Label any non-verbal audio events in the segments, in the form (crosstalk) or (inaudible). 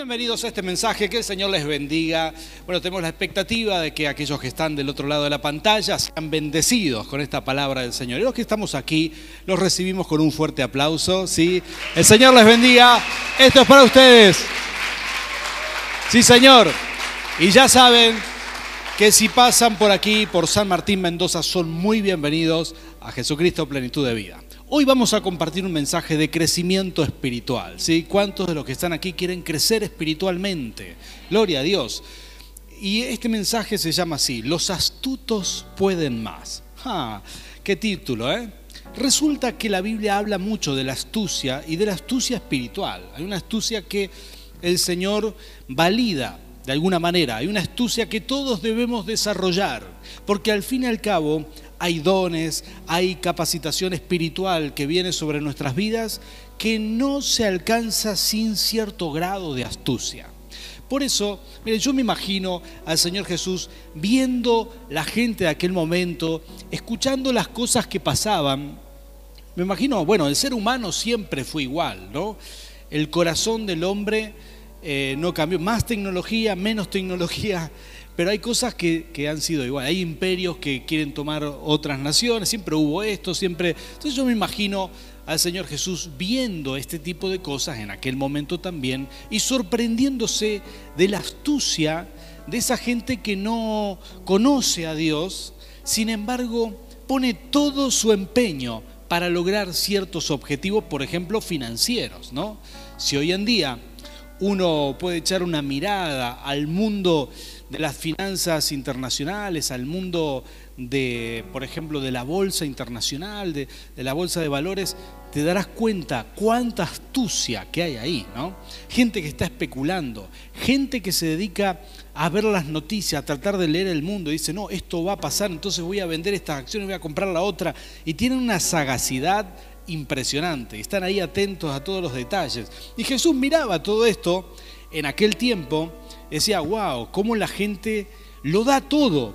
bienvenidos a este mensaje, que el Señor les bendiga. Bueno, tenemos la expectativa de que aquellos que están del otro lado de la pantalla sean bendecidos con esta palabra del Señor. Y los que estamos aquí, los recibimos con un fuerte aplauso, ¿sí? El Señor les bendiga. Esto es para ustedes. Sí, Señor. Y ya saben que si pasan por aquí, por San Martín Mendoza, son muy bienvenidos a Jesucristo Plenitud de Vida. Hoy vamos a compartir un mensaje de crecimiento espiritual. ¿sí? ¿Cuántos de los que están aquí quieren crecer espiritualmente? Gloria a Dios. Y este mensaje se llama así, los astutos pueden más. ¡Ja! ¡Qué título, eh! Resulta que la Biblia habla mucho de la astucia y de la astucia espiritual. Hay una astucia que el Señor valida de alguna manera. Hay una astucia que todos debemos desarrollar, porque al fin y al cabo hay dones, hay capacitación espiritual que viene sobre nuestras vidas que no se alcanza sin cierto grado de astucia. Por eso, yo me imagino al Señor Jesús viendo la gente de aquel momento, escuchando las cosas que pasaban. Me imagino, bueno, el ser humano siempre fue igual, ¿no? El corazón del hombre eh, no cambió. Más tecnología, menos tecnología, pero hay cosas que, han sido igual. Hay imperios que quieren tomar otras naciones, siempre hubo esto, siempre... Entonces yo me imagino al Señor Jesús viendo este tipo de cosas en aquel momento también y sorprendiéndose de la astucia de esa gente que no conoce a Dios, sin embargo pone todo su empeño para lograr ciertos objetivos, por ejemplo, financieros, ¿no? Si hoy en día uno puede echar una mirada al mundo de las finanzas internacionales, al mundo de, por ejemplo, de la bolsa internacional, de, la bolsa de valores, te darás cuenta cuánta astucia que hay ahí, ¿no? Gente que está especulando, gente que se dedica a ver las noticias, a tratar de leer el mundo, y dice, no, esto va a pasar, entonces voy a vender estas acciones, voy a comprar la otra, y tienen una sagacidad impresionante, están ahí atentos a todos los detalles. Y Jesús miraba todo esto en aquel tiempo decía, wow, cómo la gente lo da todo.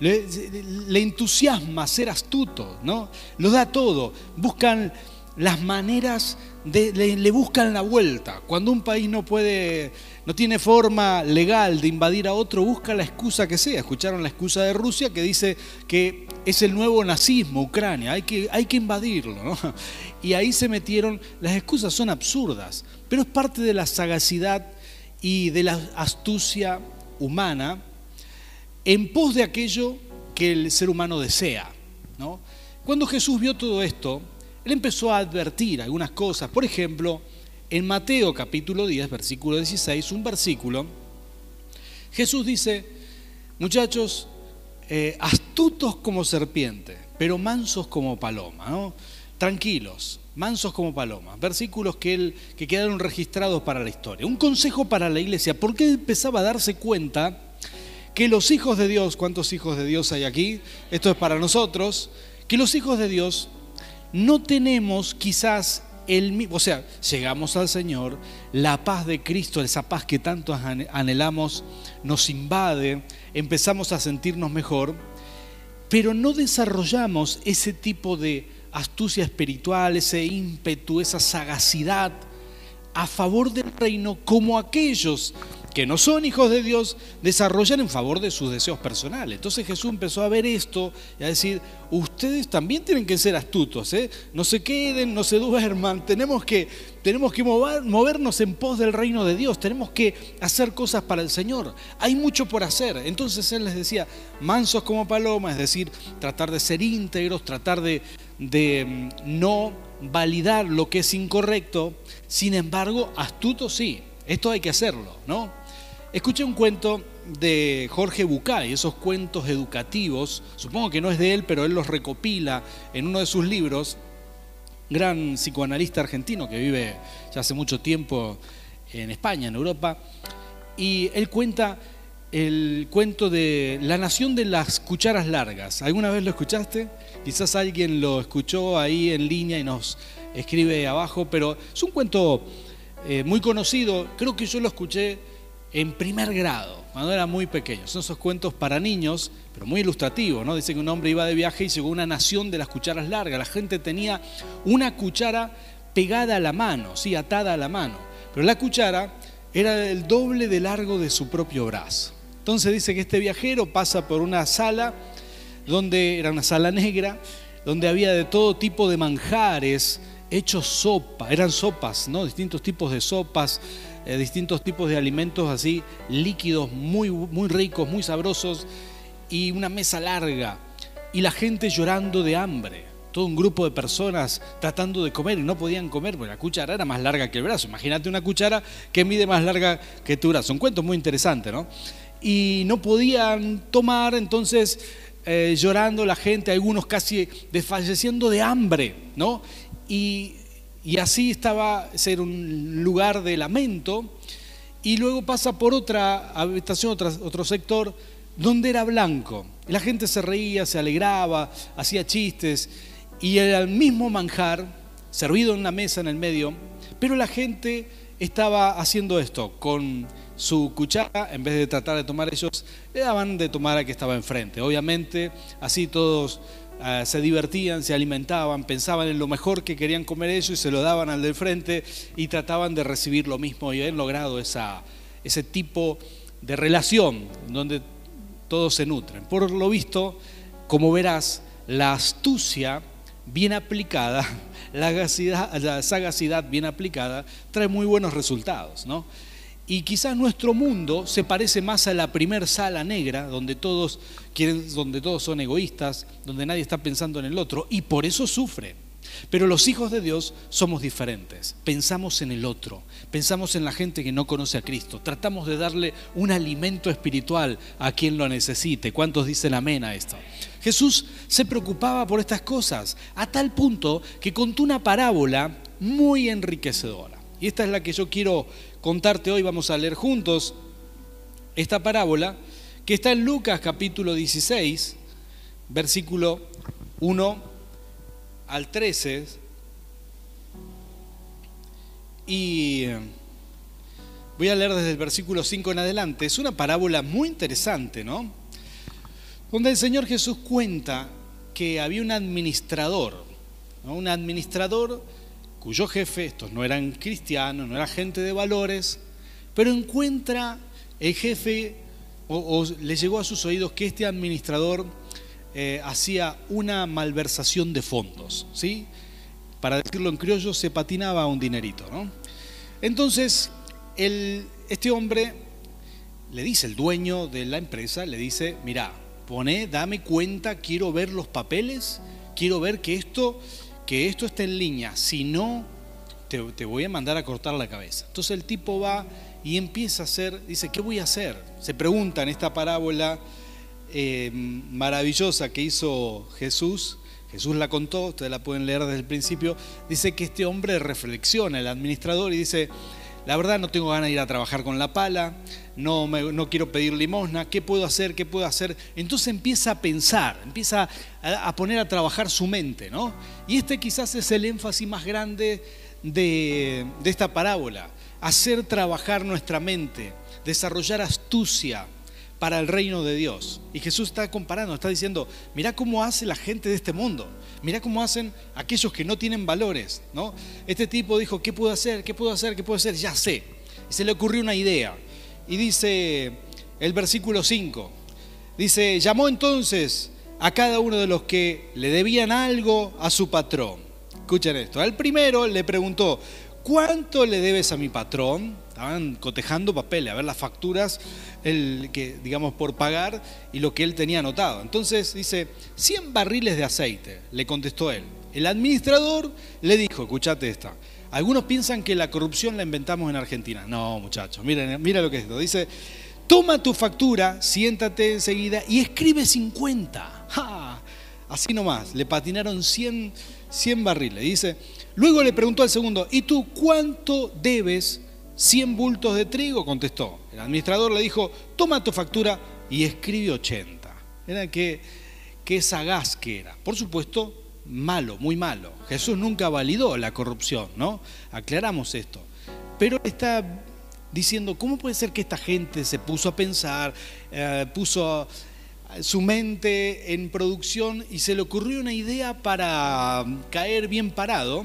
Le, entusiasma ser astuto, ¿no? Lo da todo. Buscan las maneras de, le, buscan la vuelta. Cuando un país no puede, no tiene forma legal de invadir a otro, busca la excusa que sea. Escucharon la excusa de Rusia que dice que es el nuevo nazismo, Ucrania, hay que, hay que invadirlo. Y ahí se metieron, las excusas son absurdas, pero es parte de la sagacidad y de la astucia humana en pos de aquello que el ser humano desea. ¿no? Cuando Jesús vio todo esto, él empezó a advertir algunas cosas. Por ejemplo, en Mateo capítulo 10, versículo 16, un versículo, Jesús dice, muchachos, eh, astutos como serpiente, pero mansos como paloma, tranquilos, mansos como palomas, versículos que, él, que quedaron registrados para la historia. Un consejo para la iglesia, porque empezaba a darse cuenta que los hijos de Dios, ¿cuántos hijos de Dios hay aquí? Esto es para nosotros, que los hijos de Dios no tenemos quizás mismo, o sea, llegamos al Señor, la paz de Cristo, esa paz que tanto anhelamos, nos invade, empezamos a sentirnos mejor, pero no desarrollamos ese tipo de astucia espiritual, ese ímpetu, esa sagacidad a favor del reino como aquellos que no son hijos de Dios desarrollan en favor de sus deseos personales. Entonces Jesús empezó a ver esto y a decir, ustedes también tienen que ser astutos, ¿eh? no se queden, no se duerman, tenemos que, tenemos que movernos en pos del reino de Dios, tenemos que hacer cosas para el Señor. Hay mucho por hacer. Entonces Él les decía, mansos como palomas, es decir, tratar de ser íntegros, tratar de, de mm, no validar lo que es incorrecto, sin embargo, astutos sí. Esto hay que hacerlo, ¿no? Escuché un cuento de Jorge Bucay, esos cuentos educativos, supongo que no es de él, pero él los recopila en uno de sus libros, gran psicoanalista argentino que vive ya hace mucho tiempo en España, en Europa, y él cuenta el cuento de La nación de las cucharas largas. ¿Alguna vez lo escuchaste? Quizás alguien lo escuchó ahí en línea y nos escribe abajo, pero es un cuento eh, muy conocido, creo que yo lo escuché en primer grado, cuando era muy pequeño. Son esos cuentos para niños, pero muy ilustrativos, ¿no? Dice que un hombre iba de viaje y llegó una nación de las cucharas largas. La gente tenía una cuchara pegada a la mano, sí, atada a la mano. Pero la cuchara era el doble de largo de su propio brazo. Entonces dice que este viajero pasa por una sala, donde era una sala negra, donde había de todo tipo de manjares hechos sopa, eran sopas, ¿no? Distintos tipos de sopas, eh, distintos tipos de alimentos así, líquidos, muy, muy ricos, muy sabrosos, y una mesa larga, y la gente llorando de hambre todo un grupo de personas tratando de comer y no podían comer porque la cuchara era más larga que el brazo. Imagínate una cuchara que mide más larga que tu brazo. Un cuento muy interesante, ¿no? Y no podían tomar, entonces eh, llorando la gente, algunos casi desfalleciendo de hambre, ¿no? Y, así estaba ser un lugar de lamento. Y luego pasa por otra habitación, otro sector, donde era blanco. La gente se reía, se alegraba, hacía chistes y era el mismo manjar servido en una mesa en el medio, pero la gente estaba haciendo esto con su cuchara, en vez de tratar de tomar ellos, le daban de tomar a que estaba enfrente. Obviamente, así todos eh, se divertían, se alimentaban, pensaban en lo mejor que querían comer ellos y se lo daban al del frente y trataban de recibir lo mismo y habían logrado ese tipo de relación donde todos se nutren. Por lo visto, como verás, la astucia bien aplicada, (laughs) la, sagacidad bien aplicada, trae muy buenos resultados, ¿no? Y quizás nuestro mundo se parece más a la primer sala negra, donde todos, quieren, donde todos son egoístas, donde nadie está pensando en el otro, y por eso sufre. Pero los hijos de Dios somos diferentes. Pensamos en el otro, pensamos en la gente que no conoce a Cristo, tratamos de darle un alimento espiritual a quien lo necesite. ¿Cuántos dicen amén a esto? Jesús se preocupaba por estas cosas, a tal punto que contó una parábola muy enriquecedora. Y esta es la que yo quiero contarte hoy, vamos a leer juntos esta parábola, que está en Lucas capítulo 16, versículo 1 al 13 y voy a leer desde el versículo 5 en adelante. Es una parábola muy interesante, ¿no? Donde el Señor Jesús cuenta que había un administrador, un administrador cuyo jefe, estos no eran cristianos, no era gente de valores, pero encuentra el jefe o, le llegó a sus oídos que este administrador eh, hacía una malversación de fondos, ¿sí? Para decirlo en criollo, se patinaba un dinerito, ¿no? Entonces, este hombre le dice, el dueño de la empresa, le dice, mira, pone, dame cuenta, quiero ver los papeles, quiero ver que esto, que esto esté en línea, si no, te, te voy a mandar a cortar la cabeza. Entonces el tipo va y empieza a hacer, dice, ¿qué voy a hacer? Se pregunta en esta parábola, eh, maravillosa que hizo Jesús, Jesús la contó, ustedes la pueden leer desde el principio, dice que este hombre reflexiona, el administrador, y dice, la verdad no tengo ganas de ir a trabajar con la pala, no, no quiero pedir limosna, ¿qué puedo hacer? ¿Qué puedo hacer? Entonces empieza a pensar, empieza a, poner a trabajar su mente, ¿no? Y este quizás es el énfasis más grande de, de esta parábola, hacer trabajar nuestra mente, desarrollar astucia, para el reino de Dios. Y Jesús está comparando, está diciendo, mira cómo hace la gente de este mundo, mira cómo hacen aquellos que no tienen valores, ¿no? Este tipo dijo, ¿qué puedo hacer? ¿Qué puedo hacer? ¿Qué puedo hacer? Ya sé. Y se le ocurrió una idea. Y dice el versículo 5, dice, llamó entonces a cada uno de los que le debían algo a su patrón. Escuchen esto. Al primero le preguntó, ¿cuánto le debes a mi patrón? Estaban cotejando papeles, a ver las facturas el, que, digamos, por pagar y lo que él tenía anotado. Entonces dice, 100 barriles de aceite, le contestó él. El administrador le dijo, escuchate esta, algunos piensan que la corrupción la inventamos en Argentina. No, muchachos, miren, mira lo que es esto. Dice, toma tu factura, siéntate enseguida y escribe 50. Así nomás, le patinaron 100, 100 barriles. Dice, luego le preguntó al segundo, ¿y tú cuánto debes 100 bultos de trigo, contestó. El administrador le dijo, toma tu factura y escribe 80. Era que, qué sagaz que era. Por supuesto, malo, muy malo. Jesús nunca validó la corrupción, ¿no? Aclaramos esto. Pero está diciendo, ¿cómo puede ser que esta gente se puso a pensar, eh, puso su mente en producción y se le ocurrió una idea para caer bien parado?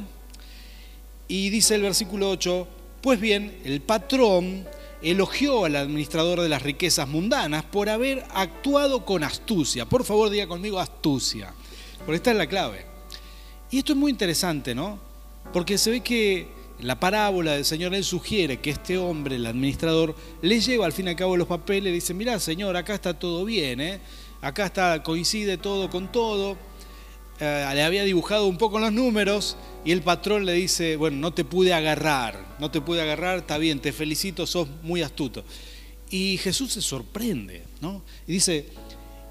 Y dice el versículo 8, pues bien, el patrón elogió al administrador de las riquezas mundanas por haber actuado con astucia. Por favor, diga conmigo astucia, porque esta es la clave. Y esto es muy interesante, ¿no? Porque se ve que la parábola del Señor, él sugiere que este hombre, el administrador, le lleva al fin y al cabo los papeles y dice, mirá, Señor, acá está todo bien, ¿eh? acá está, coincide todo con todo. Eh, le había dibujado un poco los números y el patrón le dice, bueno, no te pude agarrar, no te pude agarrar, está bien, te felicito, sos muy astuto. Y Jesús se sorprende, ¿no? Y dice,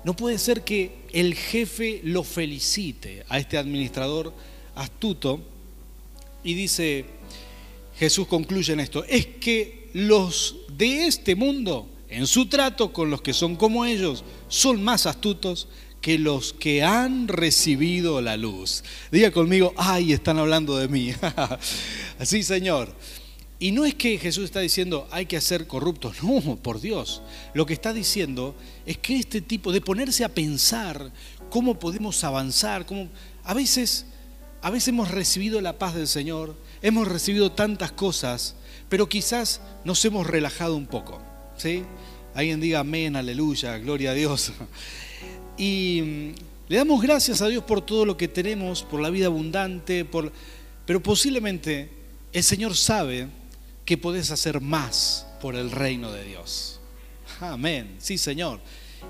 no puede ser que el jefe lo felicite a este administrador astuto. Y dice, Jesús concluye en esto, es que los de este mundo, en su trato con los que son como ellos, son más astutos que los que han recibido la luz. Diga conmigo, ay, están hablando de mí. (laughs) Así, Señor. Y no es que Jesús está diciendo hay que ser corruptos, no, por Dios. Lo que está diciendo es que este tipo de ponerse a pensar cómo podemos avanzar, cómo a veces a veces hemos recibido la paz del Señor, hemos recibido tantas cosas, pero quizás nos hemos relajado un poco, ¿sí? Alguien diga amén, aleluya, gloria a Dios. Y mm, le damos gracias a Dios por todo lo que tenemos, por la vida abundante, por... pero posiblemente el Señor sabe que podés hacer más por el reino de Dios. Amén, sí Señor.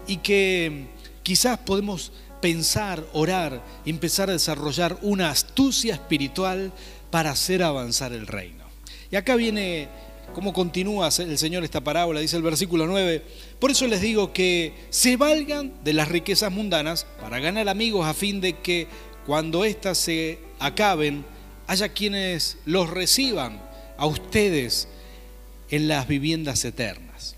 Y que mm, quizás podemos pensar, orar, empezar a desarrollar una astucia espiritual para hacer avanzar el reino. Y acá viene cómo continúa el Señor esta parábola, dice el versículo 9, por eso les digo que se valgan de las riquezas mundanas para ganar amigos a fin de que cuando éstas se acaben, haya quienes los reciban a ustedes en las viviendas eternas.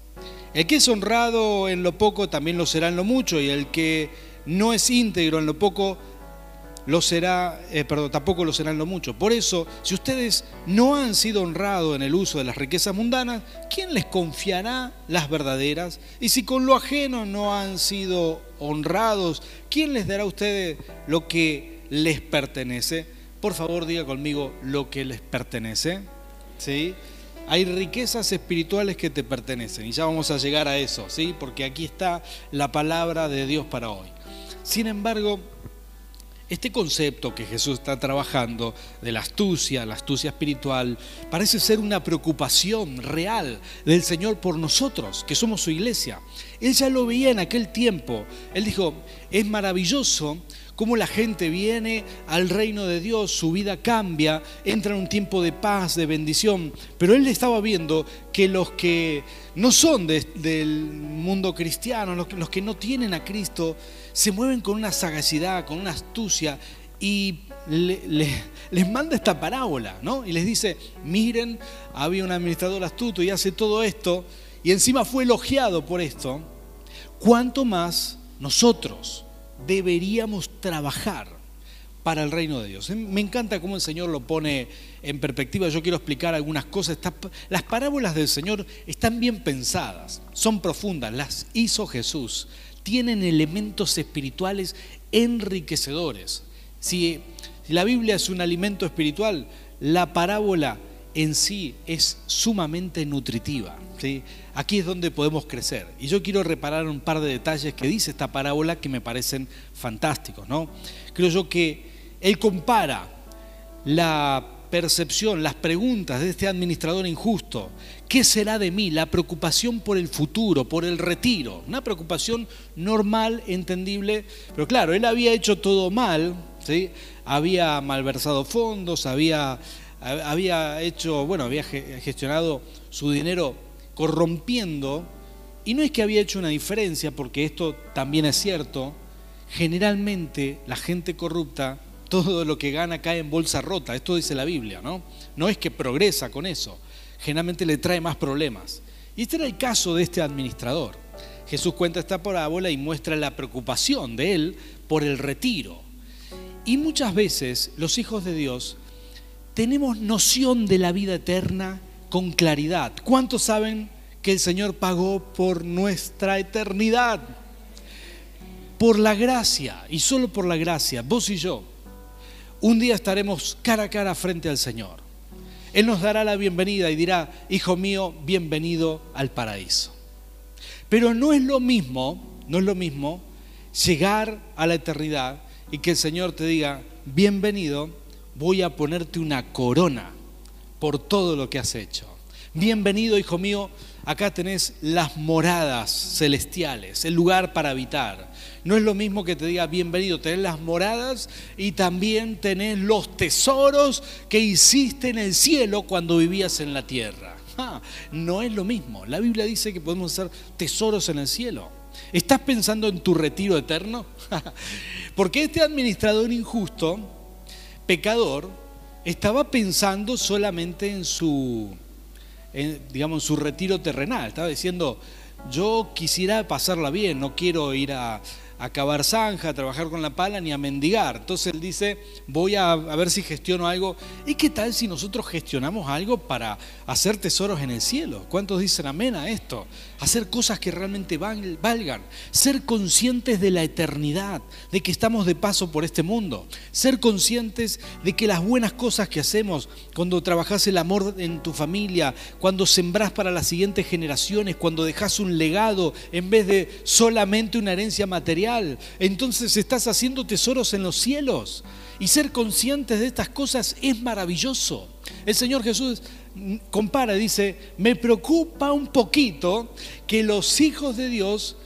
El que es honrado en lo poco también lo será en lo mucho y el que no es íntegro en lo poco lo será, eh, perdón, tampoco lo serán lo mucho. Por eso, si ustedes no han sido honrados en el uso de las riquezas mundanas, ¿quién les confiará las verdaderas? Y si con lo ajeno no han sido honrados, ¿quién les dará a ustedes lo que les pertenece? Por favor, diga conmigo lo que les pertenece. ¿Sí? Hay riquezas espirituales que te pertenecen y ya vamos a llegar a eso, ¿sí? Porque aquí está la palabra de Dios para hoy. Sin embargo, este concepto que Jesús está trabajando de la astucia, la astucia espiritual, parece ser una preocupación real del Señor por nosotros, que somos su iglesia. Él ya lo veía en aquel tiempo. Él dijo, es maravilloso cómo la gente viene al reino de Dios, su vida cambia, entra en un tiempo de paz, de bendición, pero él estaba viendo que los que no son del mundo cristiano, los, los que no tienen a Cristo, se mueven con una sagacidad, con una astucia y les manda esta parábola, ¿no? Y les dice, miren, había un administrador astuto y hace todo esto y encima fue elogiado por esto, ¿cuánto más nosotros? Deberíamos trabajar para el reino de Dios. Me encanta cómo el Señor lo pone en perspectiva. Yo quiero explicar algunas cosas. Las parábolas del Señor están bien pensadas, son profundas, las hizo Jesús. Tienen elementos espirituales enriquecedores. Si, la Biblia es un alimento espiritual, la parábola en sí es sumamente nutritiva. Aquí es donde podemos crecer. Y yo quiero reparar un par de detalles que dice esta parábola que me parecen fantásticos. ¿no? Creo yo que él compara la percepción, las preguntas de este administrador injusto. ¿Qué será de mí? La preocupación por el futuro, por el retiro. Una preocupación normal, entendible. Pero claro, él había hecho todo mal, ¿sí? había malversado fondos, había había hecho, bueno, había gestionado su dinero corrompiendo, y no es que había hecho una diferencia, porque esto también es cierto, generalmente la gente corrupta, todo lo que gana cae en bolsa rota, esto dice la Biblia, ¿no? No es que progresa con eso, generalmente le trae más problemas. Y este era el caso de este administrador. Jesús cuenta esta parábola y muestra la preocupación de él por el retiro. Y muchas veces los hijos de Dios tenemos noción de la vida eterna con claridad. ¿Cuántos saben que el Señor pagó por nuestra eternidad? Por la gracia, y solo por la gracia, vos y yo, un día estaremos cara a cara frente al Señor. Él nos dará la bienvenida y dirá, hijo mío, bienvenido al paraíso. Pero no es lo mismo, no es lo mismo llegar a la eternidad y que el Señor te diga, bienvenido, voy a ponerte una corona por todo lo que has hecho. Bienvenido, hijo mío, acá tenés las moradas celestiales, el lugar para habitar. No es lo mismo que te diga bienvenido, tenés las moradas y también tenés los tesoros que hiciste en el cielo cuando vivías en la tierra. No es lo mismo. La Biblia dice que podemos hacer tesoros en el cielo. ¿Estás pensando en tu retiro eterno? (laughs) Porque este administrador injusto, pecador, estaba pensando solamente en su, digamos, en su retiro terrenal. Estaba diciendo, yo quisiera pasarla bien, no quiero ir a, a cavar zanja, a trabajar con la pala, ni a mendigar. Entonces él dice, voy a, ver si gestiono algo. ¿Y qué tal si nosotros gestionamos algo para hacer tesoros en el cielo? ¿Cuántos dicen amén a esto? Hacer cosas que realmente valgan. Ser conscientes de la eternidad, de que estamos de paso por este mundo. Ser conscientes de que las buenas cosas que hacemos, cuando trabajas el amor en tu familia, cuando sembrás para las siguientes generaciones, cuando dejas un legado en vez de solamente una herencia material, entonces estás haciendo tesoros en los cielos. Y ser conscientes de estas cosas es maravilloso. El Señor Jesús compara, dice, me preocupa un poquito que los hijos de Dios,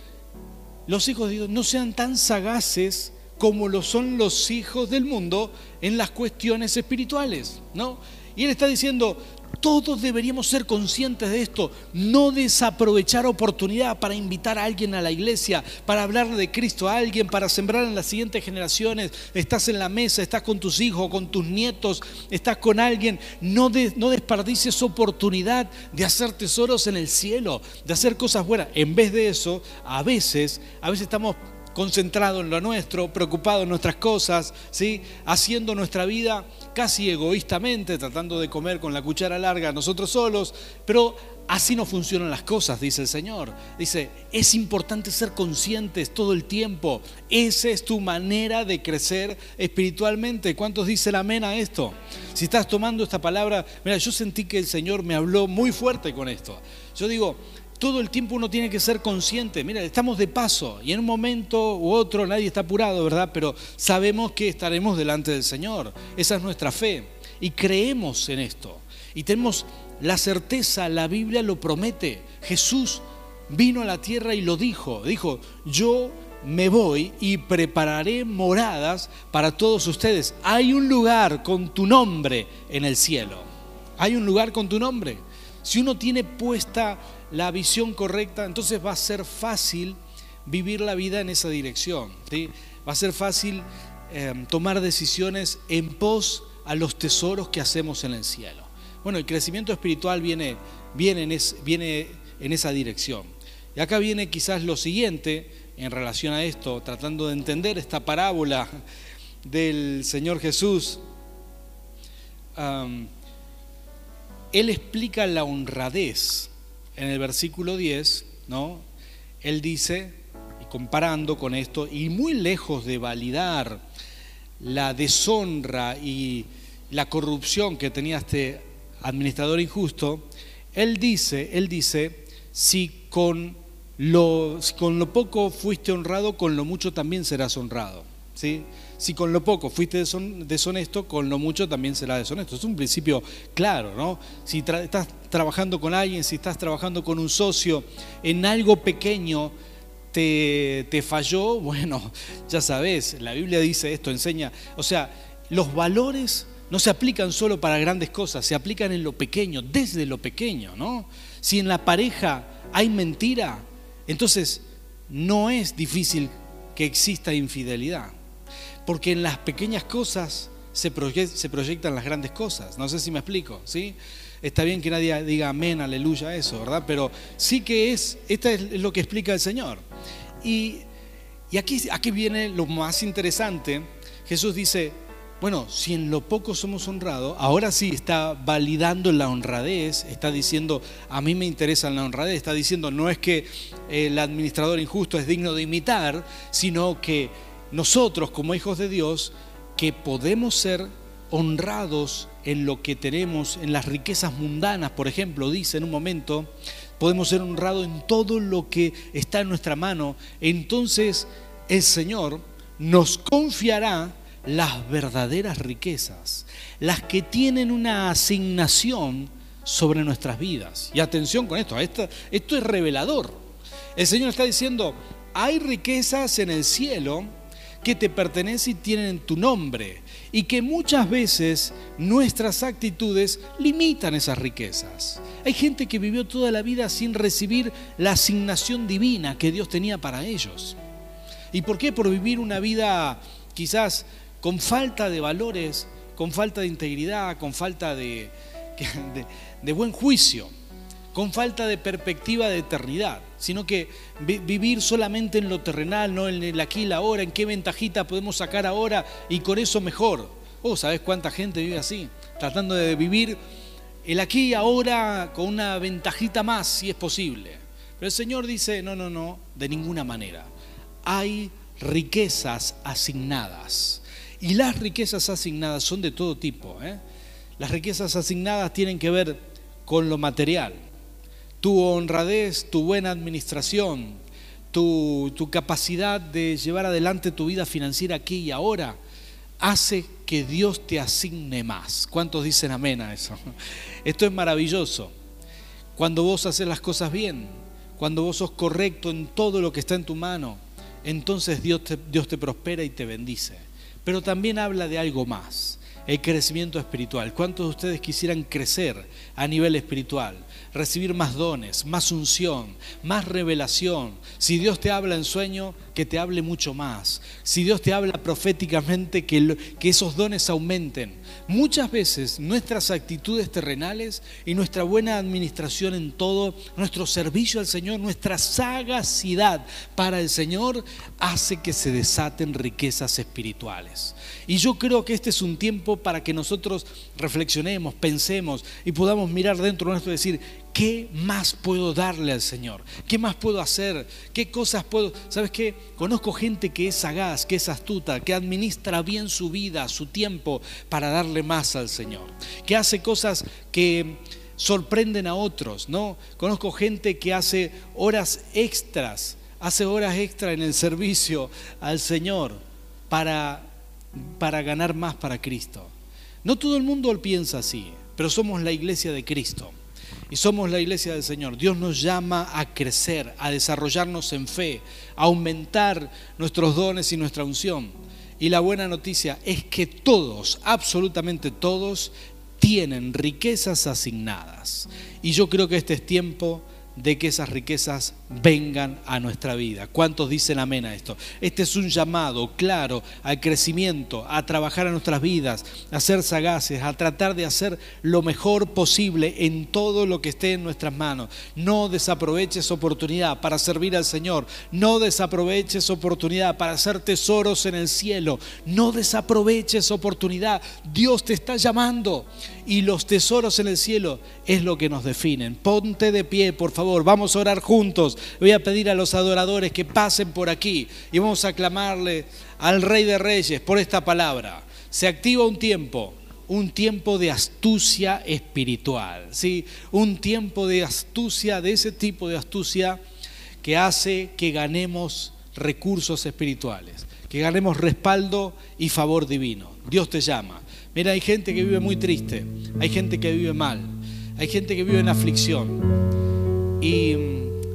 los hijos de Dios no sean tan sagaces como lo son los hijos del mundo en las cuestiones espirituales, ¿no? Y él está diciendo, todos deberíamos ser conscientes de esto, no desaprovechar oportunidad para invitar a alguien a la iglesia, para hablarle de Cristo a alguien, para sembrar en las siguientes generaciones. Estás en la mesa, estás con tus hijos, con tus nietos, estás con alguien. No, no desperdicies oportunidad de hacer tesoros en el cielo, de hacer cosas buenas. En vez de eso, a veces, a veces estamos concentrado en lo nuestro, preocupado en nuestras cosas, ¿sí? haciendo nuestra vida casi egoístamente, tratando de comer con la cuchara larga nosotros solos, pero así no funcionan las cosas, dice el Señor. Dice, es importante ser conscientes todo el tiempo. Esa es tu manera de crecer espiritualmente. ¿Cuántos dicen amén a esto? Si estás tomando esta palabra, mira, yo sentí que el Señor me habló muy fuerte con esto. Yo digo, todo el tiempo uno tiene que ser consciente. Mira, estamos de paso y en un momento u otro nadie está apurado, ¿verdad? Pero sabemos que estaremos delante del Señor. Esa es nuestra fe y creemos en esto. Y tenemos la certeza, la Biblia lo promete. Jesús vino a la tierra y lo dijo. Dijo, yo me voy y prepararé moradas para todos ustedes. Hay un lugar con tu nombre en el cielo. Hay un lugar con tu nombre. Si uno tiene puesta la visión correcta, entonces va a ser fácil vivir la vida en esa dirección. Va a ser fácil em, tomar decisiones en pos a los tesoros que hacemos en el cielo. Bueno, el crecimiento espiritual viene, viene, en, viene en esa dirección. Y acá viene quizás lo siguiente en relación a esto, tratando de entender esta parábola del Señor Jesús. él explica la honradez en el versículo 10, ¿no? Él dice, y comparando con esto, y muy lejos de validar la deshonra y la corrupción que tenía este administrador injusto, él dice, él dice, si con lo, si con lo poco fuiste honrado, con lo mucho también serás honrado. ¿sí? Si con lo poco fuiste deshonesto, con lo mucho también será deshonesto. Es un principio claro, ¿no? Si estás trabajando con alguien, si estás trabajando con un socio, en algo pequeño te, te falló, (laughs) bueno, ya sabes, la Biblia dice esto, enseña, o sea, los valores no se aplican solo para grandes cosas, se aplican en lo pequeño, desde lo pequeño, ¿no? Si en la pareja hay mentira, entonces no es difícil que exista infidelidad porque en las pequeñas cosas se, proyectan las grandes cosas. No sé si me explico, ¿sí? Está bien que nadie diga amén, aleluya, eso, ¿verdad? Pero sí que es, esto es lo que explica el Señor. Y, aquí, aquí viene lo más interesante. Jesús dice, bueno, si en lo poco somos honrados, ahora sí está validando la honradez, está diciendo, a mí me interesa la honradez, está diciendo, no es que el administrador injusto es digno de imitar, sino que nosotros como hijos de Dios que podemos ser honrados en lo que tenemos, en las riquezas mundanas, por ejemplo, dice en un momento, podemos ser honrados en todo lo que está en nuestra mano, entonces el Señor nos confiará las verdaderas riquezas, las que tienen una asignación sobre nuestras vidas. Y atención con esto, esto, esto es revelador. El Señor está diciendo, hay riquezas en el cielo que te pertenecen y tienen tu nombre y que muchas veces nuestras actitudes limitan esas riquezas. Hay gente que vivió toda la vida sin recibir la asignación divina que Dios tenía para ellos. ¿Y por qué? Por vivir una vida quizás con falta de valores, con falta de integridad, con falta de, (laughs) buen juicio, con falta de perspectiva de eternidad, sino que vivir solamente en lo terrenal, no en el aquí y la ahora, en qué ventajita podemos sacar ahora y con eso mejor. Oh, ¿sabes cuánta gente vive así? Tratando de vivir el aquí y ahora con una ventajita más, si es posible. Pero el Señor dice, no, no, no, de ninguna manera. Hay riquezas asignadas. Y las riquezas asignadas son de todo tipo. ¿eh? Las riquezas asignadas tienen que ver con lo material. Tu honradez, tu buena administración, tu, capacidad de llevar adelante tu vida financiera aquí y ahora, hace que Dios te asigne más. ¿Cuántos dicen amén a eso? (laughs) Esto es maravilloso. Cuando vos haces las cosas bien, cuando vos sos correcto en todo lo que está en tu mano, entonces Dios te, Dios te prospera y te bendice. Pero también habla de algo más el crecimiento espiritual. ¿Cuántos de ustedes quisieran crecer a nivel espiritual? Recibir más dones, más unción, más revelación. Si Dios te habla en sueño, que te hable mucho más. Si Dios te habla proféticamente, que, esos dones aumenten. Muchas veces nuestras actitudes terrenales y nuestra buena administración en todo, nuestro servicio al Señor, nuestra sagacidad para el Señor, hace que se desaten riquezas espirituales. Y yo creo que este es un tiempo para que nosotros reflexionemos, pensemos y podamos mirar dentro de nuestro y decir, ¿qué más puedo darle al Señor? ¿Qué más puedo hacer? ¿Qué cosas puedo? ¿Sabes qué? Conozco gente que es sagaz, que es astuta, que administra bien su vida, su tiempo para darle más al Señor, que hace cosas que sorprenden a otros, ¿no? Conozco gente que hace horas extras, hace horas extras en el servicio al Señor para para ganar más para Cristo. No todo el mundo piensa así, pero somos la iglesia de Cristo y somos la iglesia del Señor. Dios nos llama a crecer, a desarrollarnos en fe, a aumentar nuestros dones y nuestra unción. Y la buena noticia es que todos, absolutamente todos, tienen riquezas asignadas. Y yo creo que este es tiempo de que esas riquezas vengan a nuestra vida. ¿Cuántos dicen amén a esto? Este es un llamado claro al crecimiento, a trabajar en nuestras vidas, a ser sagaces, a tratar de hacer lo mejor posible en todo lo que esté en nuestras manos. No desaproveches oportunidad para servir al Señor. No desaproveches oportunidad para hacer tesoros en el cielo. No desaproveches oportunidad. Dios te está llamando y los tesoros en el cielo es lo que nos definen. Ponte de pie, por favor. Vamos a orar juntos voy a pedir a los adoradores que pasen por aquí y vamos a aclamarle al Rey de Reyes por esta palabra. Se activa un tiempo, un tiempo de astucia espiritual, ¿sí? Un tiempo de astucia, de ese tipo de astucia que hace que ganemos recursos espirituales, que ganemos respaldo y favor divino. Dios te llama. Mira, hay gente que vive muy triste, hay gente que vive mal, hay gente que vive en aflicción. Y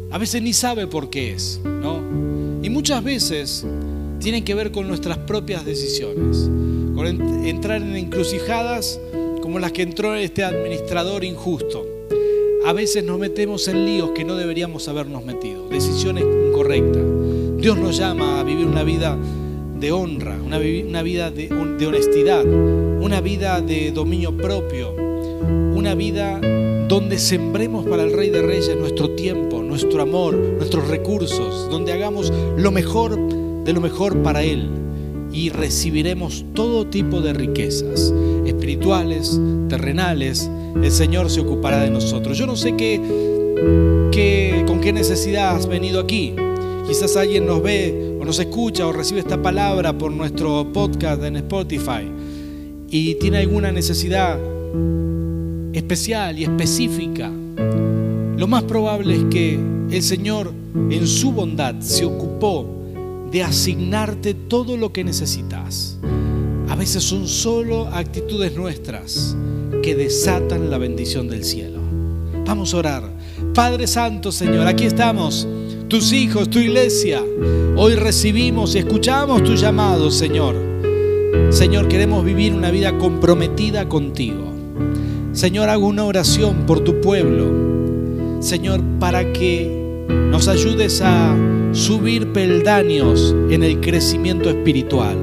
a veces ni sabe por qué es, ¿no? Y muchas veces tienen que ver con nuestras propias decisiones, con entrar en encrucijadas como las que entró este administrador injusto. A veces nos metemos en líos que no deberíamos habernos metido, decisiones incorrectas. Dios nos llama a vivir una vida de honra, una, vida de honestidad, una vida de dominio propio, una vida donde sembremos para el Rey de Reyes nuestro tiempo, nuestro amor, nuestros recursos, donde hagamos lo mejor de lo mejor para Él y recibiremos todo tipo de riquezas espirituales, terrenales. El Señor se ocupará de nosotros. Yo no sé qué, qué, con qué necesidad has venido aquí. Quizás alguien nos ve o nos escucha o recibe esta palabra por nuestro podcast en Spotify y tiene alguna necesidad especial y específica, lo más probable es que el Señor en su bondad se ocupó de asignarte todo lo que necesitas. A veces son solo actitudes nuestras que desatan la bendición del cielo. Vamos a orar. Padre Santo, Señor, aquí estamos, tus hijos, tu iglesia. Hoy recibimos y escuchamos tu llamado, Señor. Señor, queremos vivir una vida comprometida contigo. Señor, hago una oración por tu pueblo. Señor, para que nos ayudes a subir peldaños en el crecimiento espiritual.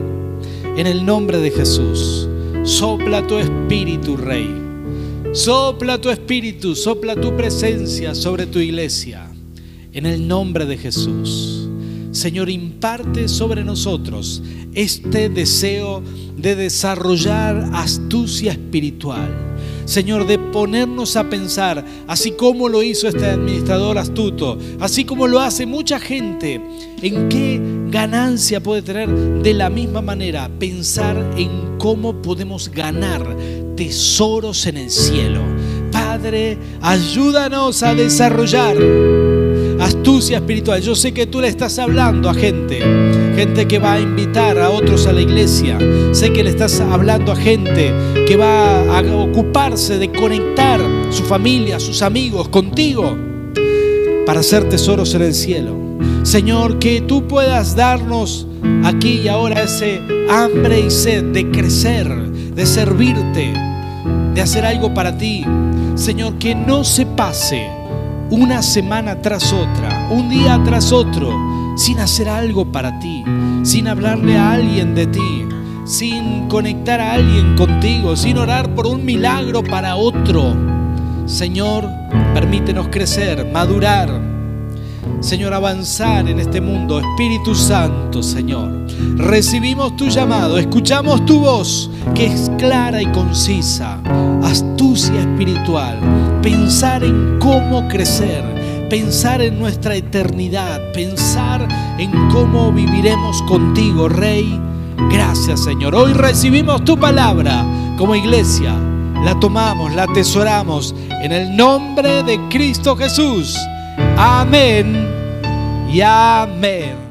En el nombre de Jesús, sopla tu espíritu, Rey. Sopla tu espíritu, sopla tu presencia sobre tu iglesia. En el nombre de Jesús. Señor, imparte sobre nosotros este deseo de desarrollar astucia espiritual Señor, de ponernos a pensar, así como lo hizo este administrador astuto, así como lo hace mucha gente, en qué ganancia puede tener de la misma manera pensar en cómo podemos ganar tesoros en el cielo. Padre, ayúdanos a desarrollar astucia espiritual. Yo sé que tú le estás hablando a gente, gente que va a invitar a otros a la iglesia. Sé que le estás hablando a gente que va a ocuparse de conectar su familia, sus amigos contigo para hacer tesoros en el cielo. Señor, que tú puedas darnos aquí y ahora ese hambre y sed de crecer, de servirte, de hacer algo para ti. Señor, que no se pase una semana tras otra, un día tras otro, sin hacer algo para ti, sin hablarle a alguien de ti, sin conectar a alguien contigo, sin orar por un milagro para otro. Señor, permítenos crecer, madurar. Señor, avanzar en este mundo. Espíritu Santo, Señor. Recibimos tu llamado, escuchamos tu voz, que es clara y concisa. Astucia espiritual pensar en cómo crecer, pensar en nuestra eternidad, pensar en cómo viviremos contigo, Rey. Gracias, Señor. Hoy recibimos tu palabra como iglesia. La tomamos, la atesoramos en el nombre de Cristo Jesús. Amén y amén.